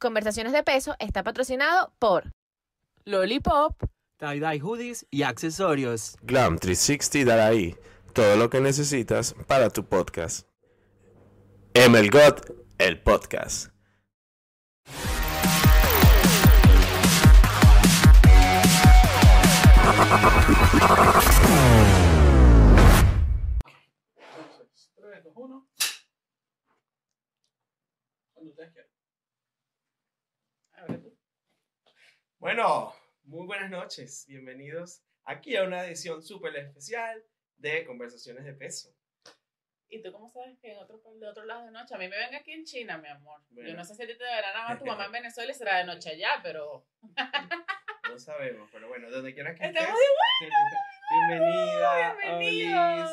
Conversaciones de Peso está patrocinado por Lollipop, tie-dye hoodies y accesorios. Glam 360 dará ahí todo lo que necesitas para tu podcast. MLGOT, el podcast. Bueno, muy buenas noches. Bienvenidos aquí a una edición súper especial de Conversaciones de Peso. ¿Y tú cómo sabes que en otro, de otro lado de noche? A mí me ven aquí en China, mi amor. Yo Bueno. no sé si a ti te verán nada más tu mamá en Venezuela y será de noche allá, pero... No sabemos, pero bueno, donde quieras que Estamos estés. Bienvenida. Bienvenido. Olis,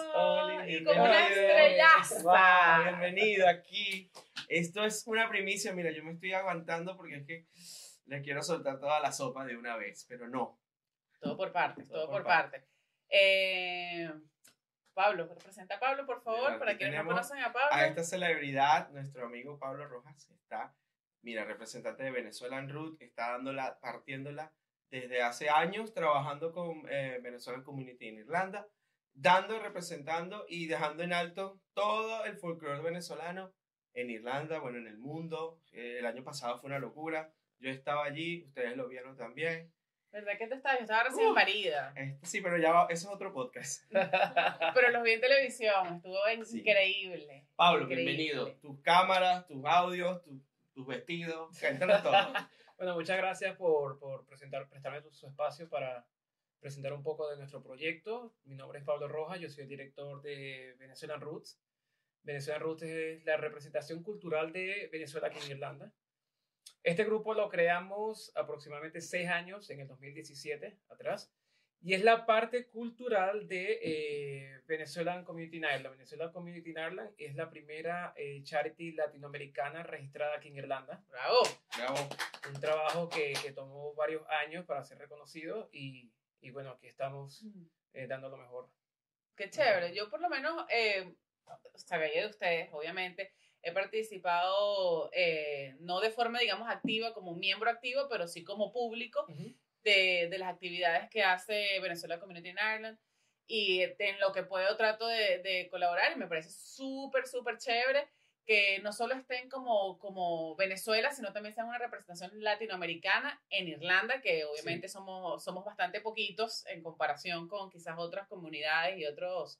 Olis, Y como una estrellaza. Wow, bienvenido aquí. Esto es una primicia. Mira, yo me estoy aguantando porque es que le quiero soltar toda la sopa de una vez, pero no. Todo por partes, todo, Todo por por partes. Eh, Pablo, presenta a Pablo, por favor, Bueno, para quienes no conocen a Pablo. a esta celebridad, nuestro amigo Pablo Rojas está, mira, representante de Venezuelan Root, está dándola, partiéndola desde hace años, trabajando con eh, Venezuelan Community en Irlanda, dando, representando y dejando en alto todo el folclore venezolano en Irlanda, bueno, en el mundo. Eh, el año pasado fue una locura. Yo estaba allí, ustedes lo vieron también. ¿Verdad que te estaba? Yo estaba recién Uh. parida. Este, sí, pero ya va- eso es otro podcast. Pero los vi en televisión, estuvo Sí. increíble. Pablo, Increíble. bienvenido. Tus cámaras, tus audios, tus, tus vestidos, cuéntanos todo. Bueno, muchas gracias por, por presentar, prestarme tu- su espacio para presentar un poco de nuestro proyecto. Mi nombre es Pablo Rojas, yo soy el director de Venezuelan Roots. Venezuelan Roots es la representación cultural de Venezuela aquí en Irlanda. Este grupo lo creamos aproximadamente seis años, en el 2017, atrás, y es la parte cultural de eh, Venezuelan Community in Ireland. Venezuelan Community in Ireland es la primera eh, charity latinoamericana registrada aquí en Irlanda Bravo. Bravo. un trabajo que, que tomó varios años para ser reconocido y, y bueno, aquí estamos eh, dando lo mejor. Qué chévere. Yo por lo menos eh, sabía de ustedes, obviamente. He participado, eh, no de forma, digamos, activa, como miembro activo, pero sí como público de, de las actividades que hace Venezuela Community in Ireland. Y en lo que puedo trato de, de colaborar y me parece súper, súper chévere que no solo estén como, como Venezuela, sino también sean una representación latinoamericana en Irlanda, que obviamente somos, somos bastante poquitos en comparación con quizás otras comunidades y otros,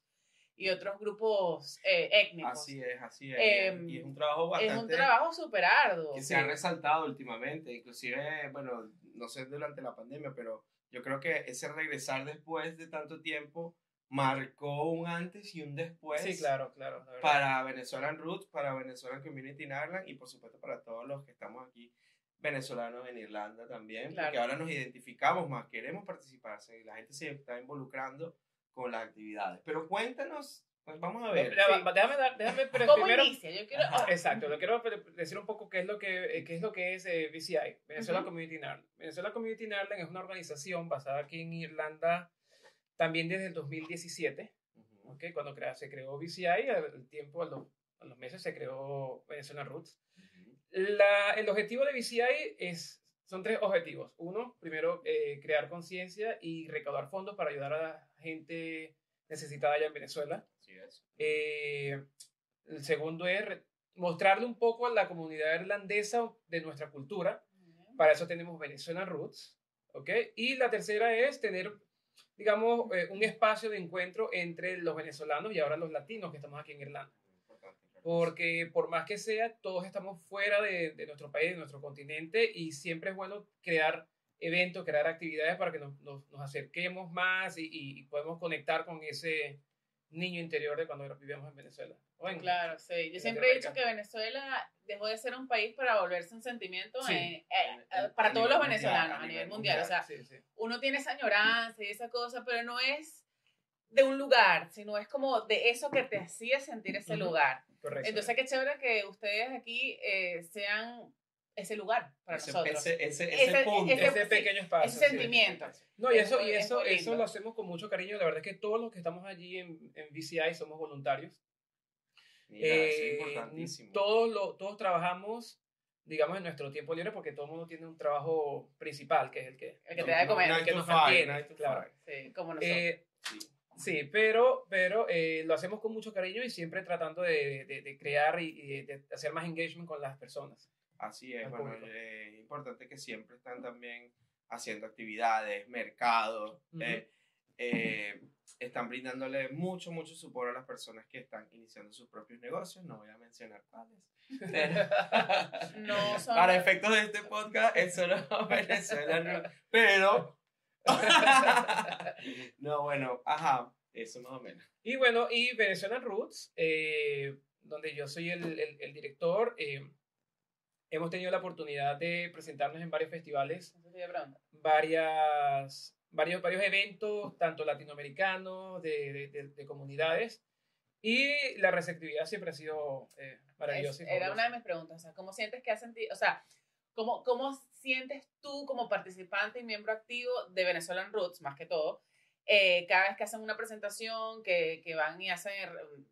y otros grupos eh, étnicos. Así es, así es. Em, y es un trabajo bastante es un trabajo súper arduo. que se ha resaltado últimamente, inclusive, bueno, no sé durante la pandemia, pero yo creo que ese regresar después de tanto tiempo marcó un antes y un después Sí, claro, claro. para Venezuelan Roots, para Venezuelan Community in Ireland y por supuesto para todos los que estamos aquí venezolanos en Irlanda también, Claro. porque ahora nos identificamos más, queremos participar, y la gente se está involucrando con las actividades. Pero cuéntanos, pues vamos a ver. Sí. déjame, dar- déjame pero ¿Cómo primero... inicia? Yo quiero... Ajá. Exacto, le quiero decir un poco qué es lo que, eh, qué es, lo que es eh, VCI, Venezuela Ujú. Community in Ireland. Venezuela Community Ireland es una organización basada aquí en Irlanda también desde el 2017. Ujú. ¿ok? Cuando crea- se creó VCI, al tiempo, a los, a los meses se creó Venezuela Roots. La- el objetivo de VCI es, son tres objetivos. Uno, primero, eh, crear conciencia y recaudar fondos para ayudar a la gente necesitada allá en Venezuela. Así es. Eh, el segundo es mostrarle un poco a la comunidad irlandesa de nuestra cultura. Para eso tenemos Venezuela Roots. ¿ok? Y la tercera es tener, digamos, eh, un espacio de encuentro entre los venezolanos y ahora los latinos que estamos aquí en Irlanda. Porque por más que sea, todos estamos fuera de, de nuestro país, de nuestro continente, y siempre es bueno crear eventos, crear actividades para que nos, nos- nos acerquemos más y, y- podemos conectar con ese niño interior de cuando vivíamos en Venezuela. en- Claro, sí. Yo siempre he dicho que. Venezuela dejó de ser un país para volverse un sentimiento Sí. eh, para todos los mundial, venezolanos a a nivel nivel mundial. O sea, Sí, sí. uno tiene esa añoranza y esa cosa, pero no es de un lugar, sino es como de eso que te hacía sentir ese Ujú. lugar. Correcto. Entonces, qué chévere que ustedes aquí eh, sean ese lugar para ese, ese, ese, ese, Ese- ese punto. ese- ese sí, pequeño espacio. ese sí. sentimiento. No, y Es eso, y es eso, muy eso lo hacemos con mucho cariño. La verdad es que todos los que estamos allí en, en VCI somos voluntarios. Mira, eso es Eh, importantísimo. todos, lo- todos trabajamos digamos, en nuestro tiempo libre, porque todo el mundo tiene un trabajo principal, que es el que, El que te da de comer. el que nos mantiene, claro. Sí, como nosotros. Eh, Sí. pero, pero eh, lo hacemos con mucho cariño y siempre tratando de, de- de crear y, y de, hacer más engagement con las personas. Así es, bueno, público. eh, es importante que siempre están también haciendo actividades, mercados, Ujú. eh, eh, están brindándole mucho, mucho support a las personas que están iniciando sus propios negocios, no voy a mencionar cuáles. no son. Para efectos de este podcast, es solo Venezuela, pero... no, bueno, ajá, eso más o menos. Y bueno, y Venezuelan Roots, eh, donde yo soy el, el- el director, eh, hemos tenido la oportunidad de presentarnos en varios festivales, varias, varios, varios eventos, tanto latinoamericanos, de, de- de- de comunidades, y la receptividad siempre ha sido eh, maravillosa. Es- era una de mis preguntas. O sea, ¿cómo sientes que has sentido? O sea, ¿cómo, ¿cómo sientes tú como participante y miembro activo de Venezuelan Roots, más que todo, eh, cada vez que hacen una presentación, que, que van y hacen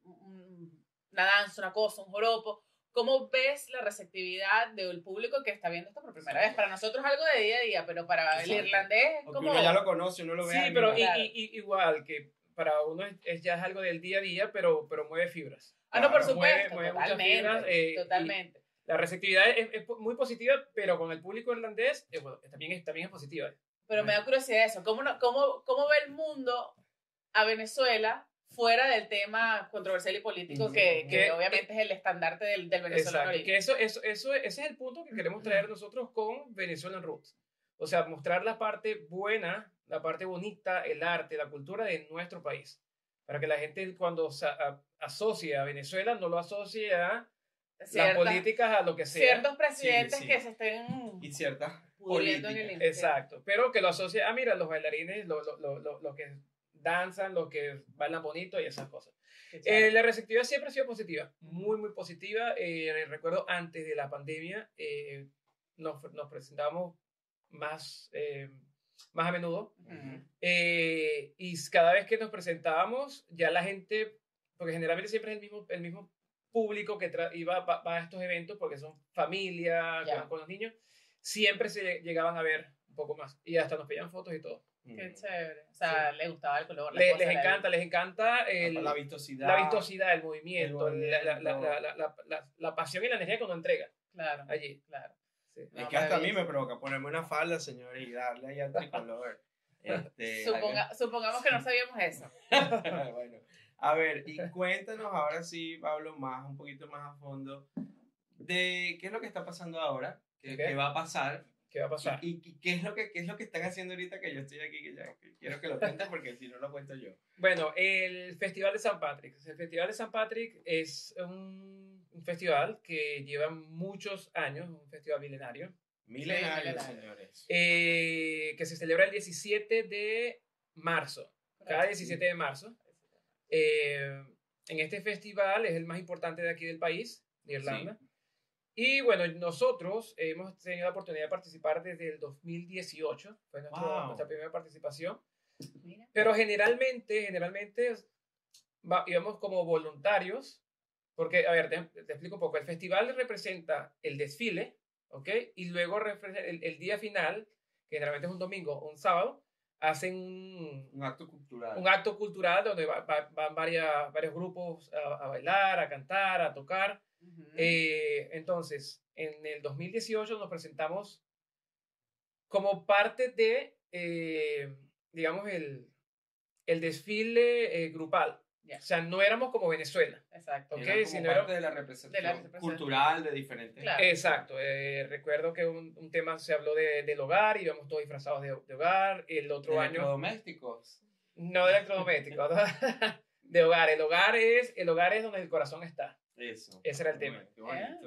un- un- una danza, una cosa, un joropo? ¿Cómo ves la receptividad del público que está viendo esto por primera vez? Para nosotros algo de día a día, pero para el irlandés es como... uno ya lo conoce, uno lo ve. Sí, ahí, pero y- Claro. y- y- igual que para uno es, es ya es algo del día a día, pero, pero mueve fibras. Ah, no, por Claro, mueve- supuesto, mueve muchas totalmente, fibras, eh, y- totalmente. La receptividad es, es muy positiva, pero con el público irlandés eh, bueno, también, es, también es positiva. Pero me da curiosidad eso. ¿Cómo, no- cómo, ¿Cómo ve el mundo a Venezuela fuera del tema controversial y político que, que obviamente es el estandarte del, del venezolano Exacto, que eso, eso, eso, ese es el punto que queremos traer nosotros con Venezuelan Roots. O sea, mostrar la parte buena, la parte bonita, el arte, la cultura de nuestro país. Para que la gente cuando sa- a- asocie a Venezuela no lo asocie a las Ciertas- políticas, a lo que sea. ciertos presidentes sí. que se estén Y ciertas pudriendo en el políticas. Exacto, pero que lo asocie, ah, mira, los bailarines, los lo, lo, lo- los que danzan, los que bailan bonito y esas cosas. Eh, la receptividad siempre ha sido positiva, muy, muy positiva. Eh, recuerdo antes de la pandemia, eh, nos, nos presentábamos más, eh, más a menudo. Ujú. Eh, y cada vez que nos presentábamos, ya la gente, porque generalmente siempre es el mismo, el mismo público que iba va, va a estos eventos, porque son familia, Ya. con, con los niños, siempre se llegaban a ver un poco más. Y hasta nos pedían fotos y todo. Qué chévere. O sea, le gustaba el color. la Le- les la- encanta, les encanta el, la vistosidad. la vistosidad, el movimiento, el la, la- la- movimiento. la- la- la- la pasión y la energía que uno entrega Claro, allí. claro. Sí. Es No, que hasta a mí me provoca ponerme una falda, señor, y darle ahí al tricolor. Este, Suponga- supongamos que no sabíamos eso. bueno, a ver, y cuéntanos ahora sí, Pablo, más, un poquito más a fondo, de qué es lo que está pasando ahora, qué, Ok. qué va a pasar, ¿Qué va a pasar? y, y qué, es lo que, qué es lo que están haciendo ahorita que yo estoy aquí, que ya que quiero que lo cuenten porque si no lo cuento yo. Bueno, el Festival de San Patrick. El Festival de San Patrick es un, un festival que lleva muchos años, un festival milenario, Milenario, milenario. señores. eh, que se celebra el 17 de marzo. Cada 17 de marzo. Eh, en este festival es el más importante de aquí del país, de Irlanda. Y bueno, nosotros hemos tenido la oportunidad de participar desde el 2018, fue nuestro- Wow. nuestra primera participación. Mira. Pero generalmente, generalmente va- íbamos como voluntarios, porque, a ver, te, te explico un poco. El festival representa el desfile, ¿ok? Y luego el, el día final, que generalmente es un domingo o un sábado, hacen un, Un acto cultural. un acto cultural donde va- va- van varias, varios grupos a, a bailar, a cantar, a tocar. Eh, entonces, en el 2018 nos presentamos como parte de, eh, digamos, el, el desfile eh, grupal. O sea, no éramos como Venezuela. Exacto. ok, Era como si no parte era- de la representación, de la representación. cultural de diferentes. Claro. Exacto. eh, recuerdo que un, un tema se habló de, del hogar, íbamos todos disfrazados de, de hogar. El otro año, Electrodomésticos. no de electrodomésticos, de hogar. El hogar, es, el hogar es donde el corazón está. Eso. Ese era el tema.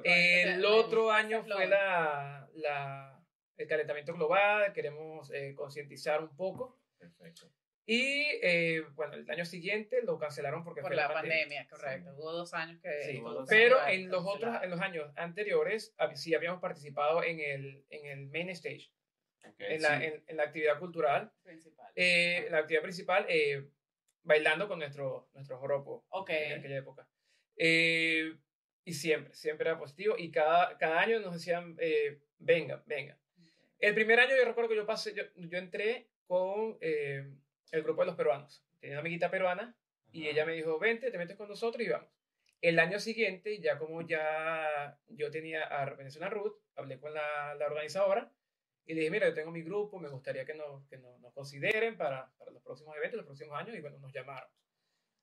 Eh, El otro año fue la, la- el calentamiento global, queremos eh, concientizar un poco. Perfecto. Y eh, bueno, el año siguiente lo cancelaron porque Por fue la pandemia, correcto. Hubo dos años que... Sí, dos Pero festivales en los otros, en los años anteriores, sí habíamos participado en el, en el main stage, Ok, en, la, sí. en, en la actividad cultural, Principal. eh, la actividad principal, eh, bailando con nuestro, nuestro joropo Ok. en aquella época. Eh, Y siempre, siempre era positivo. Y cada, cada año nos decían, eh, venga, venga. El primer año yo recuerdo que yo pasé, yo, yo entré con eh, el grupo de los peruanos. Tenía una amiguita peruana y ella me dijo, vente, te metes con nosotros y vamos. El año siguiente, ya como ya yo tenía a Venezuela Ruth, hablé con la, la organizadora y le dije, mira, yo tengo mi grupo, me gustaría que nos, que nos, nos consideren para, para los próximos eventos, los próximos años, y bueno, nos llamaron.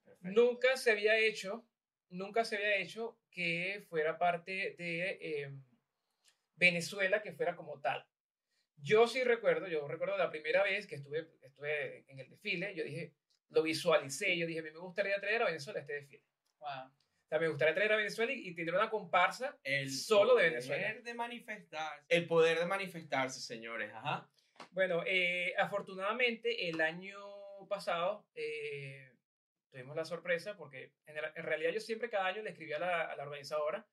Perfecto. Nunca se había hecho, nunca se había hecho que fuera parte de eh, Venezuela, que fuera como tal. Yo sí recuerdo, yo recuerdo la primera vez que estuve, estuve en el desfile, yo dije, lo visualicé, yo dije, a mí me gustaría traer a Venezuela este desfile. Wow. O sea, me gustaría traer a Venezuela y, y tener una comparsa El solo de poder Venezuela. de manifestarse. El poder de manifestarse, señores. Ajá. Bueno, eh, afortunadamente el año pasado eh, tuvimos la sorpresa porque en, el- en realidad yo siempre cada año le escribía a la, a la organizadora,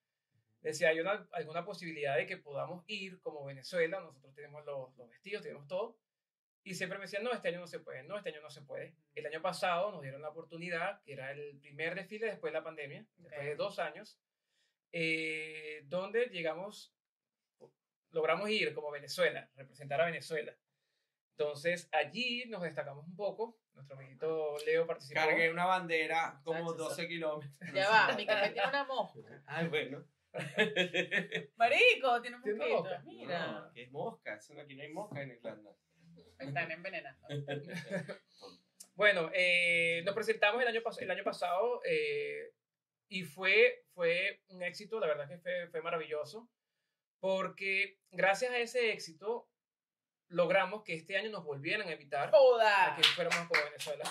decía, hay una, alguna posibilidad de que podamos ir como Venezuela, nosotros tenemos los, los vestidos, tenemos todo, y siempre me decían, no, este año no se puede, no, este año no se puede. El año pasado nos dieron la oportunidad, que era el primer desfile después de la pandemia, después de dos años, eh, donde llegamos, logramos ir como Venezuela, representar a Venezuela. Entonces allí nos destacamos un poco, nuestro amiguito Leo participó. Cargué una bandera como Muchachos, 12 kilómetros. Ya va, mi café tiene una mosca. Ay, bueno. Marico, tiene un mosquito. mosca. Mira. No, que es mosca. eso Aquí no hay mosca en Irlanda. Están envenenando. Bueno, eh, nos presentamos el año, el año pasado eh, y fue, fue un éxito, la verdad que fue, fue maravilloso, porque gracias a ese éxito logramos que este año nos volvieran a invitar a ¡Joda! que fuéramos como Venezuela.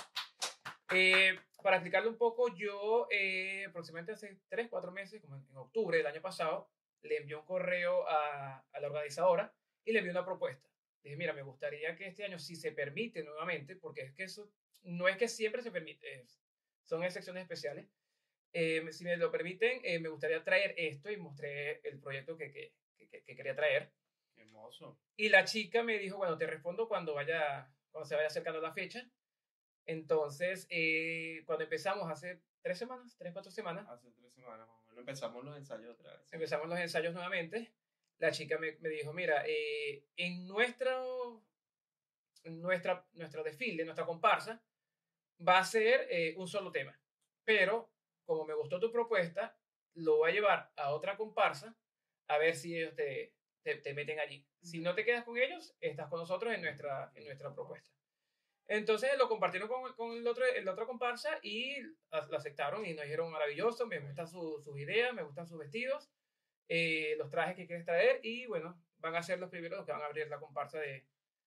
Eh, para explicarle un poco, yo eh, aproximadamente hace 3, 4 meses, como en, en octubre del año pasado, le envié un correo a, a la organizadora y le envié una propuesta. Le dije, mira, me gustaría que este año, si se permite nuevamente, porque es que eso no es que siempre se permite, son excepciones especiales. eh, si me lo permiten, eh, me gustaría traer esto y mostré el proyecto que, que, que- que quería traer. Qué hermoso. Y la chica me dijo, bueno, te respondo cuando vaya, cuando se vaya acercando la fecha. Entonces, eh, cuando empezamos hace tres semanas, tres, cuatro semanas, Hace tres semanas más o menos empezamos los ensayos otra vez. empezamos los ensayos nuevamente. La chica me, me dijo, mira, eh, en nuestro, nuestra, nuestro desfile, nuestra comparsa, va a ser eh, un solo tema. Pero, como me gustó tu propuesta, lo voy a llevar a otra comparsa a ver si ellos te, te, te meten allí. Si no te quedas con ellos, estás con nosotros en nuestra, en nuestra propuesta. Entonces lo compartieron con, con el otro, el otro comparsa y lo aceptaron y nos dijeron maravilloso, me gustan su- sus ideas, me gustan sus vestidos, eh, los trajes que quieres traer y bueno, van a ser los primeros los que van a abrir la comparsa de...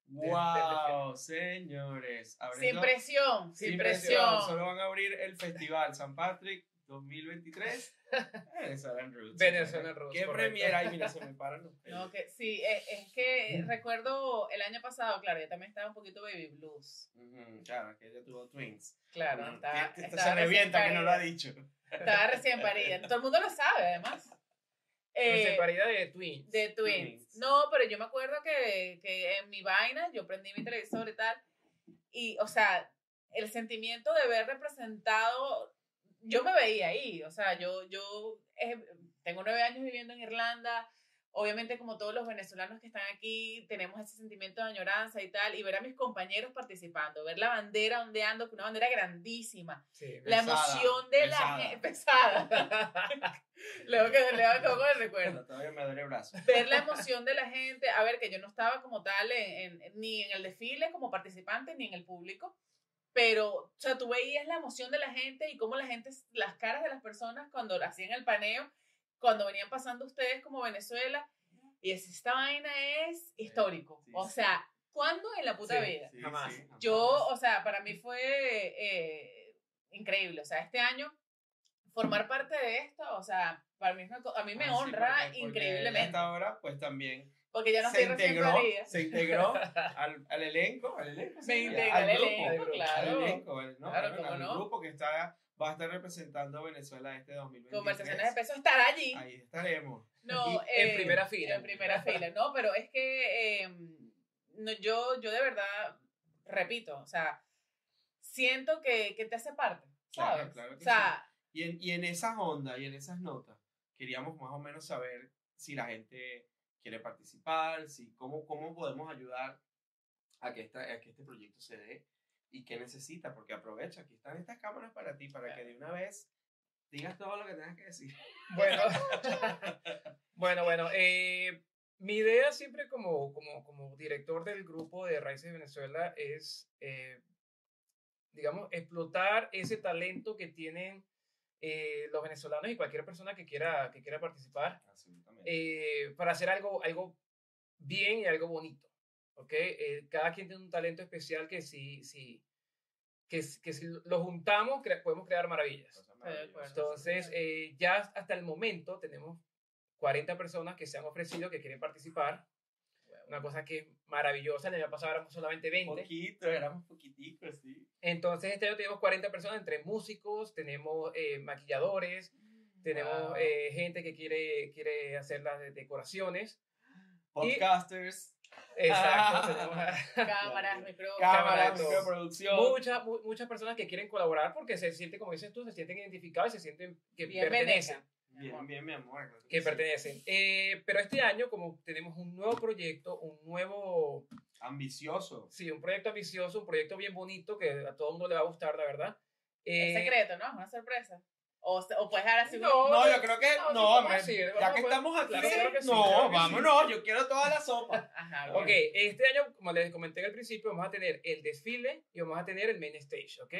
¡Wow, señores! Sin Abriendo- presión, sin, Sin presión. Solo van a abrir el festival San Patrick 2023. Venezuelan Roots. Venezuelan Roots, ¿Qué premiera? Ay, mira, se me paran los pelos. No, que sí, es, es que recuerdo el año pasado, claro, yo también estaba un poquito baby blues. Claro, que ella tuvo twins. Claro, Ujú. estaba, Que- estaba se revienta que no lo ha parida. dicho. Estaba recién parida. Todo el mundo lo sabe, además. Eh, Eh, paridad de Twins. de Twins. Twins. No, pero yo me acuerdo que, que en mi vaina yo prendí mi televisor y tal. Y, o sea, el sentimiento de ver representado, yo me veía ahí. O sea, yo, yo eh, tengo nueve años viviendo en Irlanda. Obviamente, como todos los venezolanos que están aquí, tenemos ese sentimiento de añoranza y tal. Y ver a mis compañeros participando, ver la bandera ondeando, una bandera grandísima. Sí, La Pesada, emoción de pesada. la gente. Pesada. Luego que le va como el recuerdo todavía me duele el brazo. ver la emoción de la gente, a ver, que yo no estaba como tal en, en- ni en el desfile como participante, ni en el público, pero, o sea, tú veías la emoción de la gente y cómo la gente, las caras de las personas cuando hacían el paneo, cuando venían pasando ustedes como Venezuela, y decís, esta vaina es histórico. Sí, o sí. sea, ¿cuándo en la puta Sí. vida? Sí, Jamás. sí, jamás. Yo, o sea, para mí fue eh, increíble. O sea, este año formar parte de esto, o sea, para mí, es a mí me Ah, sí, honra porque- porque increíblemente. Hasta ahora, pues también Porque ya no se integró, se integró al, al elenco, al elenco, Me sí, integré al al grupo, elenco, claro. al elenco, ¿no? Claro, Al- cómo al no. grupo que está, va a estar representando a Venezuela este 2023. Conversaciones de peso estará allí. Ahí estaremos. No, Y en primera fila. En primera fila, no, pero es que eh, no, yo, yo de verdad, repito, o sea, siento que, que te hace parte, Claro, ¿sabes? claro que o sea, Y en, y en esas ondas y en esas notas, queríamos más o menos saber si la gente quiere participar, si cómo, cómo podemos ayudar a que, esta, a que este proyecto se dé y qué necesita, porque aprovecha, aquí están estas cámaras para ti, para que de una vez digas todo lo que tengas que decir. Bueno, bueno, bueno. eh, mi idea siempre como, como, como director del grupo de Raíces de Venezuela es, eh, digamos, explotar ese talento que tienen eh, los venezolanos y cualquier persona que quiera, que quiera participar Absolutamente. eh, para hacer algo, algo bien y algo bonito. ¿ok? Eh, cada quien tiene un talento especial que si, si, que, si- que si lo juntamos cre- podemos crear maravillas. Entonces, eh, ya hasta el momento tenemos 40 personas que se han ofrecido, que quieren participar. Una cosa que es maravillosa, el año pasado éramos solamente 20. Poquito, éramos poquiticos, sí. Entonces, este año tenemos 40 personas, entre músicos, tenemos eh, maquilladores, tenemos Wow. eh, gente que quiere, quiere hacer las de- decoraciones. Podcasters, Exacto, tenemos a- Cámaras, micrófonos. cámaras, microproducción. muchas, mu- muchas personas que quieren colaborar porque se sienten, como dices tú, se sienten identificados y se sienten que Bien pertenecen. veneca. Bien, bien, mi amor. claro que sí. pertenecen. Eh, pero este año, como tenemos un nuevo proyecto, un nuevo, Ambicioso. sí, un proyecto ambicioso, un proyecto bien bonito que a todo el mundo le va a gustar, la verdad. Es Eh, secreto, ¿no? Es una sorpresa. O, o puedes dar así No, No, yo creo que no, no, decir, ya que estamos aquí, claro, claro que sí, no, claro que sí. vámonos, yo quiero toda la sopa. Ajá, Ok, este año, como les comenté al principio, vamos a tener el desfile y vamos a tener el main stage, ¿ok?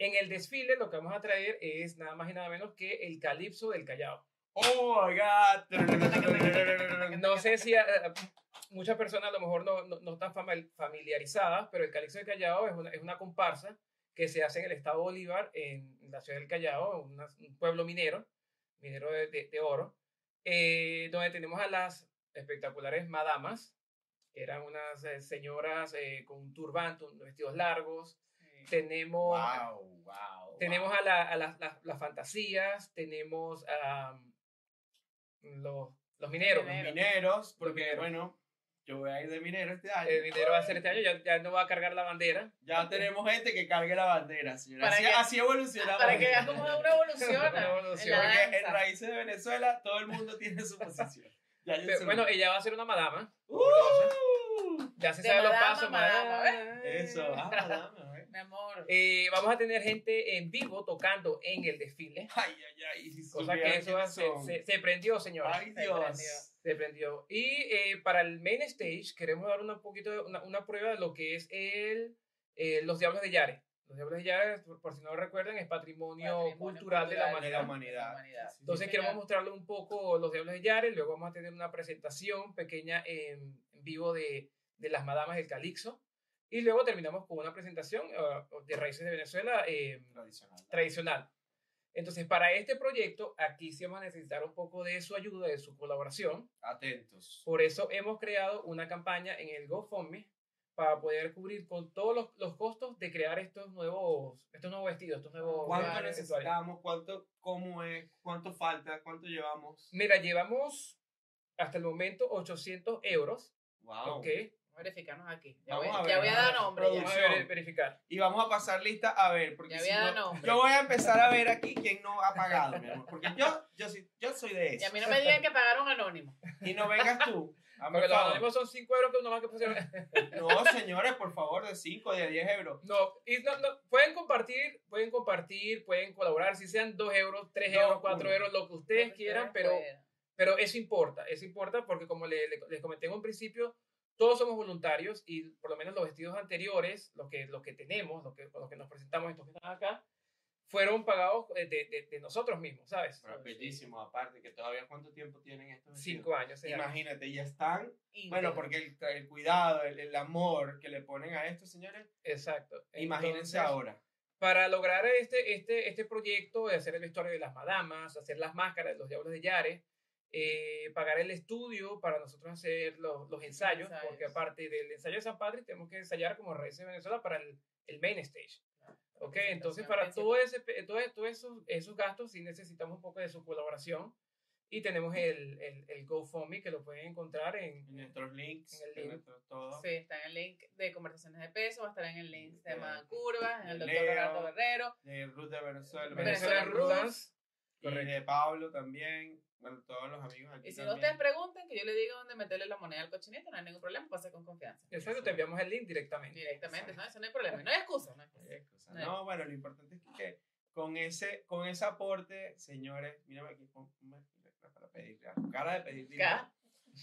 En el desfile lo que vamos a traer es nada más y nada menos que el calipso del Callao. Oh my god. No sé si eh, muchas personas a lo mejor no, no, no están fami- familiarizadas, pero el Calixto del Callao es una, es una comparsa que se hace en el estado Bolívar, en la ciudad del Callao, un pueblo minero, minero de, de- oro, eh, donde tenemos a las espectaculares madamas, eran unas eh, señoras eh, con un turbante, vestidos largos. Tenemos, Wow, wow. tenemos a, la- a las, las- las fantasías, tenemos a los, los mineros. Los mineros, porque mineros. bueno, yo voy a ir de minero este año. El minero va a ser este año, ya, ya no va a cargar la bandera. Ya tenemos gente que cargue la bandera, señora. Para Así, que- así evolucionamos. Para que veas cómo una evolución. en la Porque en. Raíces de Venezuela todo el mundo tiene su posición. Ya Pero, bueno, ella va a ser una madama. ¡Uh! Ya se sabe los pasos. madama, madama. Eso, ah, madama. Mi amor. Eh, vamos a tener gente en vivo tocando en el desfile. Ay, ay, ay. si Cosa que eso se, se, se prendió, señores. Ay, Se Dios. prendió. Se prendió. Y eh, para el main stage queremos dar una, poquito de- una, una prueba de lo que es el, eh, los Diablos de Yare. Los Diablos de Yare, por, por si no lo recuerdan, es patrimonio, Patrimonio cultural, de la cultural De la humanidad. humanidad. Entonces Sí, queremos señor. mostrarle un poco los Diablos de Yare, luego vamos a tener una presentación pequeña en, en vivo de, de las Madamas del Calixo y luego terminamos con una presentación uh, de Raíces de Venezuela eh, Tradicional. tradicional. Entonces, para este proyecto, aquí sí vamos a necesitar un poco de su ayuda, de su colaboración. Atentos. Por eso hemos creado una campaña en el GoFundMe para poder cubrir con todos los, los costos de crear estos nuevos, estos nuevos vestidos, estos nuevos ¿Cuánto necesitamos? ¿Cuánto, ¿Cómo es? ¿Cuánto falta? ¿Cuánto llevamos? Mira, llevamos hasta el momento 800 euros. Wow. Ok. Verificarnos aquí. Ya, Vamos voy, a ver, ya voy a a dar ver. nombre. ya. Vamos a ver- verificar. Y vamos a pasar lista a ver, porque Ya si había no- dado nombre. yo voy a empezar a ver aquí quién no ha pagado, mi amor, porque yo, yo, yo soy de Y eso. a mí no me digan que pagaron anónimo. Y no vengas tú. Porque los anónimos son 5 euros que uno más que pusieron. No, señores, por favor, de 5, de 10 euros. No, y no, no, pueden compartir, pueden compartir, pueden colaborar, si sean 2 euros, 3 Dos, euros, 4 uno. euros, lo que ustedes quieran, pero, pero eso importa, eso importa porque como le- le- les comenté en un principio, todos somos voluntarios y por lo menos los vestidos anteriores, los que, los que tenemos, los que, los que nos presentamos, estos que están acá, fueron pagados eh, de, de- de nosotros mismos, ¿sabes? Pero bellísimo, aparte, que todavía cuánto tiempo tienen estos vestidos? Cinco años. Imagínate, ya están. Íntegro. Bueno, porque el, el cuidado, el, el amor que le ponen a estos señores, Exacto. imagínense Entonces, ahora. Para lograr este, este, este proyecto de hacer el vestuario de las madamas, hacer las máscaras de los diablos de Yare, eh, pagar el estudio para nosotros hacer los, los ensayos, ensayos. porque aparte del ensayo de San Padre tenemos que ensayar como Raíces de Venezuela para el, el main stage. Ok, entonces para todo ese, todo, todos esos, esos gastos sí necesitamos un poco de su colaboración y tenemos el, el, el GoFundMe que lo pueden encontrar en, En nuestros links, En el en link. nuestro todo. Sí, está en el link de conversaciones de peso, va a estar en el link de Tema Curvas, en el doctor Leo. Leonardo Guerrero. De Ruth de Venezuela. Venezuela Venezuela Roots. Y de Pablo también. Bueno, todos los amigos aquí Y si no ustedes pregunten, que yo le diga dónde meterle la moneda al cochinito, no hay ningún problema, pase con confianza. Exacto, te enviamos el link directamente. Directamente, ¿no? Eso no hay problema. No hay excusa, no hay excusa. Hay excusa. No hay- No, bueno, lo importante es que con ese, con ese aporte, señores, mírame aquí, pon- ponme para pedir, cara de pedir dinero.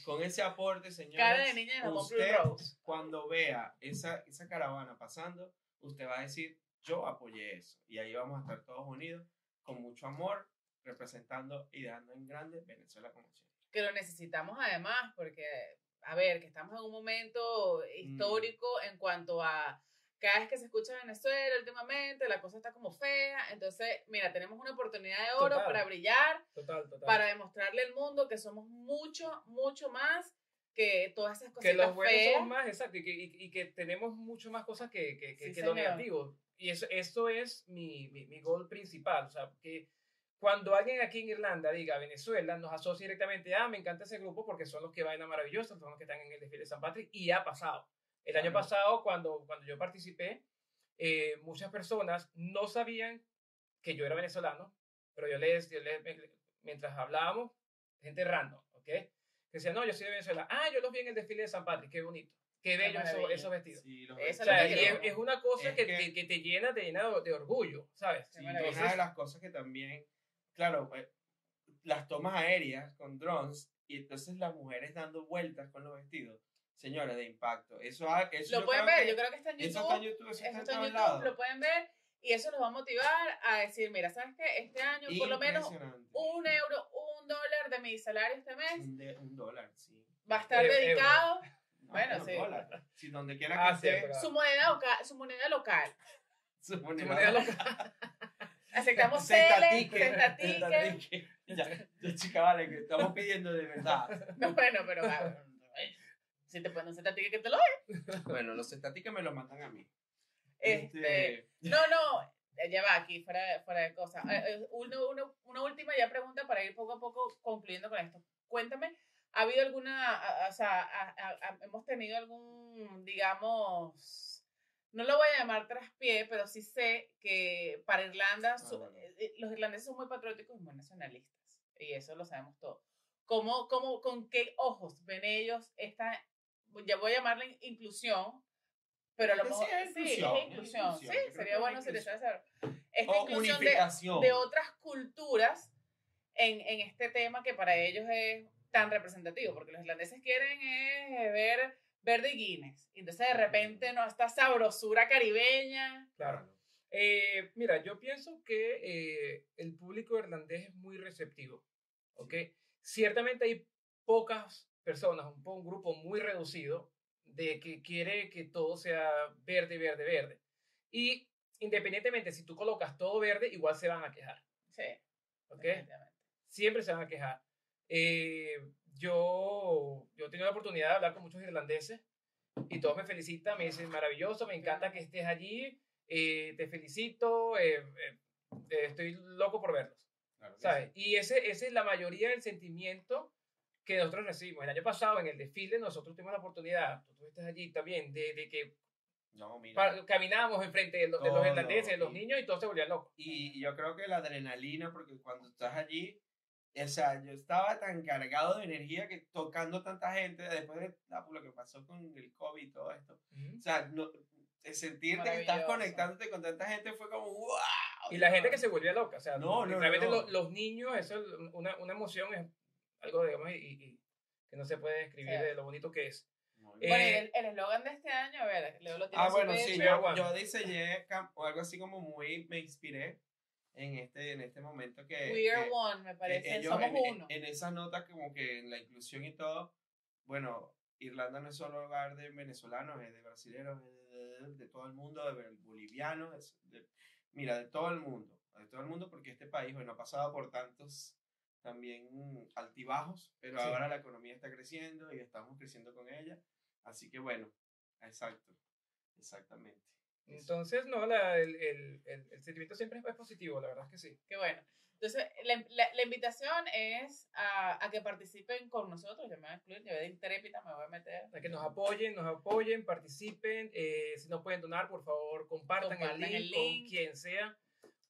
Con ese aporte, señores, Cara de niña de usted, Rose. cuando vea esa, esa caravana pasando, usted va a decir, yo apoyé eso. Y ahí vamos a estar todos unidos, con mucho amor, representando y dejando en grande Venezuela como siempre. que lo necesitamos además, porque, a ver, que estamos en un momento histórico en cuanto a cada vez que se escucha Venezuela últimamente, la cosa está como fea, entonces, mira, tenemos una oportunidad de oro Total. para brillar, Total, total. para demostrarle al mundo que somos mucho, mucho más que todas esas que cositas los buenos feas. somos más, exacto, y que, y, y que tenemos mucho más cosas que, que, que, Sí, que lo negativo. Y eso, eso es mi, mi, mi goal principal. O sea, que cuando alguien aquí en Irlanda diga Venezuela, nos asocia directamente, ah, me encanta ese grupo porque son los que bailan maravillosos, son los que están en el desfile de San Patrick, y ha pasado. El año pasado, cuando, cuando yo participé, eh, muchas personas no sabían que yo era venezolano, pero yo les, yo les- mientras hablábamos, gente random, ¿ok? Que decían, no, yo soy de Venezuela. Ah, yo los vi en el desfile de San Patrick, qué bonito. Qué bello eso- maravilla. esos vestidos. Sí, O es sea, es, una cosa Es que, que- que, que te llena, te llena de, de orgullo, ¿sabes? Sí, una de las cosas que también, claro, eh, las tomas aéreas con drones y entonces las mujeres dando vueltas con los vestidos, señores, de impacto. Eso, ha- eso Lo pueden ver, que- yo creo que está en Eso YouTube. está en YouTube, eso Eso está en está en todos YouTube, lados. lo pueden ver y eso los va a motivar a decir, mira, ¿sabes qué? Este año por lo menos un euro, un dólar de mi salario este mes Un, de- un dólar, sí. va a estar dedicado No, Bueno, un sí. dólar. Si donde quiera Ah, que pero- su moneda local, su moneda local. su Tu moneda- moneda local. Aceptamos Centa Cele, ticket, Centa centa ticket. ticket. Ya, chica, vale, que estamos pidiendo de verdad. No, bueno, pero si te ponen Centa ticket que te lo den. Bueno, los centaticas me los mandan a mí. Este, no, no, eh, ya va aquí, fuera, de- fuera de cosas. Eh, eh, uno- uno- una última ya pregunta para ir poco a poco concluyendo con esto. Cuéntame, ¿ha habido alguna, o sea, a- a- a- hemos tenido algún, digamos, no lo voy a llamar traspié, pero sí sé que para Irlanda, su- bueno. eh, eh, los irlandeses son muy patrióticos y muy nacionalistas, y eso lo sabemos todos. ¿Cómo, cómo, ¿Con qué ojos ven ellos esta, ya voy a llamarle inclusión, pero a lo mejor sí, es sí, inclusión, es es inclusión, inclusión, sí, sería bueno si les saber. Esta O inclusión de, de otras culturas en, en este tema que para ellos es tan representativo, porque los irlandeses quieren es ver verde y Guinness, entonces de repente no esta sabrosura caribeña. Claro. Eh, mira, yo pienso que eh, el público irlandés es muy receptivo, ¿ok? Ciertamente hay pocas personas, un, un grupo muy reducido de que quiere que todo sea verde, verde, verde. Y independientemente si tú colocas todo verde, igual se van a quejar, Sí, ¿ok? Siempre se van a quejar. Eh, yo, yo he tenido la oportunidad de hablar con muchos irlandeses y todos me felicitan, me dicen maravilloso, me encanta que estés allí, eh, te felicito, eh, eh, eh, estoy loco por verlos, Claro ¿sabes? Y ese, ese es la mayoría del sentimiento que nosotros recibimos. El año pasado en el desfile nosotros tuvimos la oportunidad, tú estuviste allí también, de, de que sí. No, mira. caminábamos enfrente de, lo- de los irlandeses, de los niños y todos se volvían locos. Y yo creo que la adrenalina, porque cuando estás allí, o sea, yo estaba tan cargado de energía que tocando tanta gente, después de ah, por lo que pasó con el COVID y todo esto, o sea, no, sentirte que estás conectándote con tanta gente fue como wow. Y la gente que se volvía loca, o sea, No, no, realmente no. Los, los niños, eso es una, una emoción, es algo, digamos, y, y- que no se puede describir Sí. de lo bonito que es. Eh. Bueno, el el eslogan de este año, a ver, Leo lo tiene ah, en su bueno, sí, yo, yo diseñé o algo así como muy, me inspiré en este, en este momento que... We are que- one, me parece, ellos somos en, en- uno. en esa nota como que en la inclusión y todo, bueno, Irlanda no es solo hogar de venezolanos, es de brasileños, de, todo el mundo, de bolivianos, de- mira, de todo el mundo, de todo el mundo porque este país, bueno, ha pasado por tantos también altibajos, pero Sí. ahora la economía está creciendo y estamos creciendo con ella, así que bueno, exacto, exactamente. Entonces, no, la- el, el, el, el sentimiento siempre es positivo, la verdad es que sí. Qué bueno. Entonces, la, la- la invitación es a, a que participen con nosotros. Yo me voy a incluir, yo de intrépida me voy a meter. A que nos apoyen, nos apoyen, participen. eh, si no pueden donar, por favor, compartan, Compartan el, link el con link. quien sea.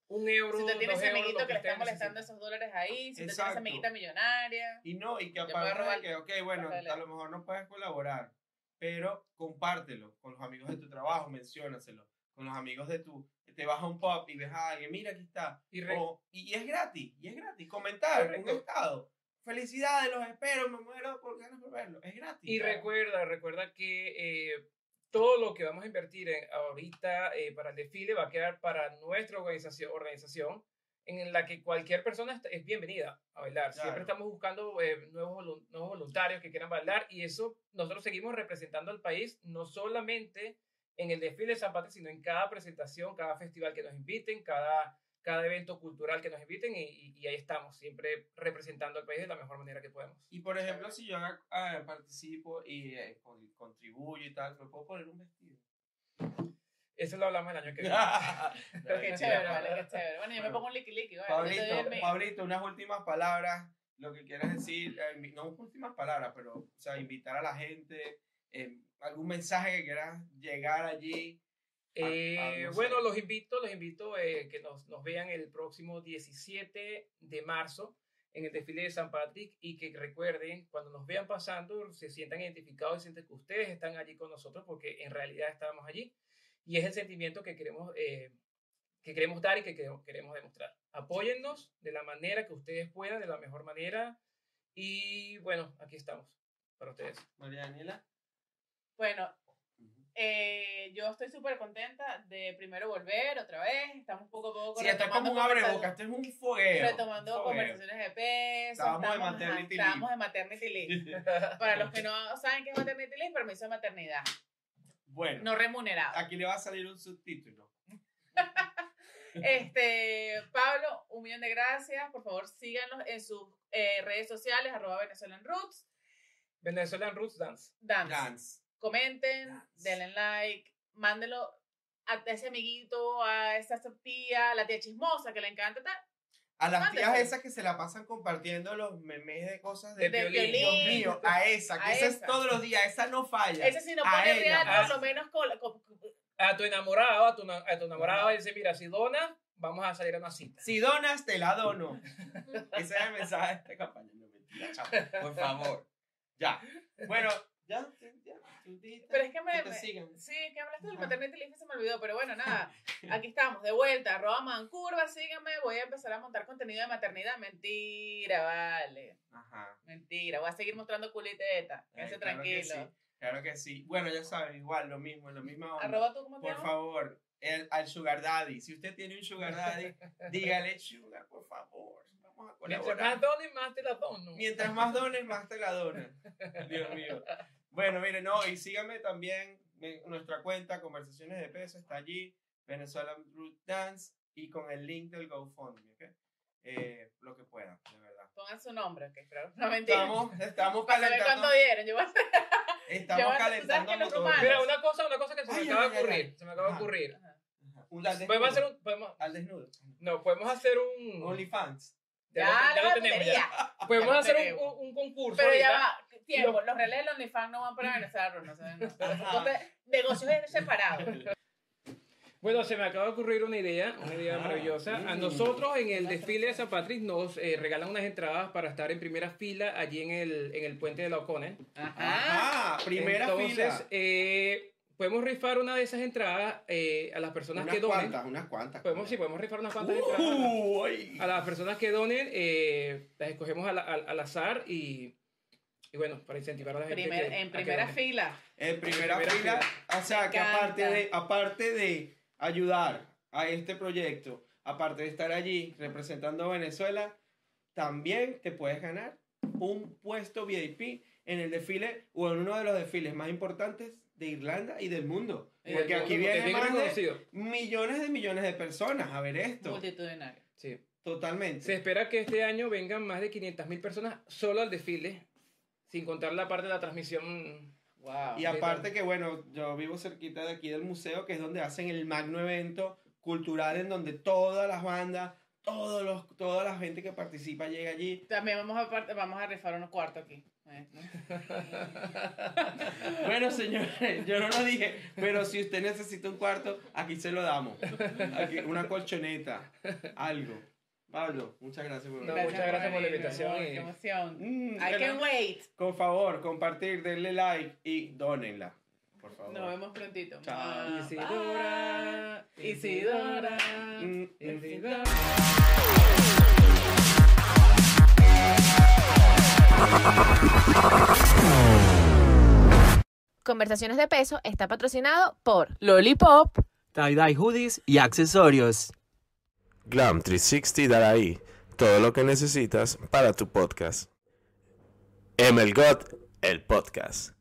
un euro, Si usted tiene dos ese amiguito lo que le está molestando esos dólares ahí, si usted tiene esa Exacto. amiguita millonaria. Y no, y que aparte que, ok, bueno, a lo mejor no puedes colaborar, pero compártelo con los amigos de tu trabajo, menciónaselo. Con los amigos de tu, te vas a un pub y ves a alguien, mira, aquí está. Y re- O- y, y es gratis, y es gratis. Comentar, un estado. Felicidades, los espero, me muero por ganas por verlo. Es gratis. Y recuerda, recuerda que eh, todo lo que vamos a invertir en- ahorita eh, para el desfile va a quedar para nuestra organización, organización en la que cualquier persona es bienvenida a bailar. Siempre Claro. estamos buscando eh, nuevos, nuevos voluntarios que quieran bailar y eso nosotros seguimos representando al país, no solamente en el desfile de San Patricio, sino en cada presentación, cada festival que nos inviten, cada, cada evento cultural que nos inviten y, y- y ahí estamos, siempre representando al país de la mejor manera que podemos. Y por ejemplo, si yo ah, participo y eh, con- contribuyo y tal, ¿me puedo poner un vestido? Eso lo hablamos el año que viene. Pero qué chévere, vale, qué chévere. Bueno, yo me Bueno. pongo un liqui liqui, el Pablito. Pablito, unas últimas palabras, lo que quieras decir, eh, no últimas palabras, pero, o sea, invitar a la gente, eh, algún mensaje que quieras llegar allí. Eh, Ah, ah, no sé. bueno, los invito, los invito eh, que nos, nos vean el próximo 17 de marzo en el desfile de San Patrick y que recuerden, cuando nos vean pasando, se sientan identificados y sienten que ustedes están allí con nosotros porque en realidad estábamos allí y es el sentimiento que queremos, eh, que queremos dar y que queremos, demostrar. Apóyennos de la manera que ustedes puedan, de la mejor manera y bueno, aquí estamos para ustedes. María Daniela. Bueno, eh, yo estoy súper contenta de primero volver otra vez. Estamos poco a poco Sí, esto es como un abreboca, esto es un fogueo. retomando fogueo. conversaciones de peso. Estábamos de maternity leave. Estábamos de maternity leave. Para los que no saben qué es maternity leave, permiso de maternidad. Bueno, No remunerado. aquí le va a salir un subtítulo. Este, Pablo, un millón de gracias. Por favor, síganos en sus eh, redes sociales, arroba Venezuelan Roots. Venezuelan Roots Dance. Dance. Dance. Comenten, Dance. denle like, mándenlo a ese amiguito, a esa tía, a la tía chismosa que le encanta tal. A las tías esas que se la pasan compartiendo los memes de cosas de, De violín. violín. Dios mío, a esa, que A esa, es esa. todos los días, esa no falla. Ese si no A pone ella, real, a por lo menos con, con- a tu enamorado, a tu, a tu enamorado, y dice, mira, si donas, vamos a salir a una cita. Si donas, te la dono. Ese es el mensaje de esta campaña. No, mentira, chamo, por favor. Ya. Bueno, ya, ya. tú dijiste Pero es que me, que te me- sigan. sí, que hablaste del maternity leave y se me olvidó, pero bueno, nada, aquí estamos, de vuelta, arroba mancurva, síganme, voy a empezar a montar contenido de maternidad, mentira, vale, Ajá. mentira, voy a seguir mostrando culiteta, quédense claro que tranquilo. sí, Claro que sí. Bueno, ya saben, igual, lo mismo, lo mismo. Arroba tú, ¿cómo te Por llamas? favor, el, al Sugar Daddy. Si usted tiene un Sugar Daddy, dígale, Sugar, por favor. Vamos a Mientras más dones, más te la dono. Mientras más dones, más te la donan. Dios mío. Bueno, miren, no, y síganme también en nuestra cuenta, Conversaciones de Peso, está allí, Venezuelan Root Dance, y con el link del GoFundMe, ¿ok? Eh, lo que puedan, de verdad. Pongan su nombre, ok, pero no mentira. Estamos, estamos calentando, cuánto dieron, yo voy a hacer- estamos calentando que los Mira, una cosa, una cosa que se me Ay, acaba de ocurrir. ay. Se me acaba de ocurrir. Ajá. Ajá. Un al Podemos hacer desnudo. un. Podemos, Al desnudo. no, podemos hacer un. OnlyFans. Ya, Ya, lo, ya la lo tenemos. ya. Podemos Ya hacer un, un, un concurso. Pero ya va, tiempo, Lo- los relés de OnlyFans no van para Venezuela, no saben. No. Entonces, negocios separados. Bueno, se me acaba de ocurrir una idea, una idea Ah, maravillosa. A nosotros en el desfile de San Patrick nos eh, regalan unas entradas para estar en primera fila allí en el, en el puente de la O'Connell. Ajá. Ajá, primera Entonces, fila. eh, podemos rifar una de esas entradas eh, a las personas Unas que donen. cuantas, unas cuantas. Podemos, sí, podemos rifar unas cuantas entradas. a. A las personas que donen, eh, las escogemos al, al- al azar y, y bueno, para incentivar a la gente. Primer- que- en primera fila. En primera, primera fila, o sea, que aparte de, aparte de ayudar a este proyecto, aparte de estar allí representando a Venezuela, también te puedes ganar un puesto VIP en el desfile o en uno de los desfiles más importantes de Irlanda y del mundo. Y Porque del aquí mundo, vienen más de millones de millones de personas a ver esto. Multitudinario. Sí. Totalmente. Se espera que este año vengan más de 500 mil personas solo al desfile, sin contar la parte de la transmisión. Wow. Y aparte que, bueno, yo vivo cerquita de aquí del museo, que es donde hacen el magno evento cultural en donde todas las bandas, todos los, toda la gente que participa llega allí. También vamos a, vamos a rifar unos cuartos aquí. bueno, señores, yo no lo dije, pero si usted necesita un cuarto, aquí se lo damos. Aquí, una colchoneta, algo. Pablo, muchas gracias por No, muchas gracias por la invitación amor, y- Qué emoción. Mm, I can wait. Con favor, compartir, denle like y dónenla. Por favor. Nos vemos prontito. Chao. Isidora, bye. Isidora. Mm, Isidora. Conversaciones de peso está patrocinado por Lollipop. tie-dye hoodies y accesorios. Glam 360 Daraí, todo lo que necesitas para tu podcast. Emelgot, el podcast.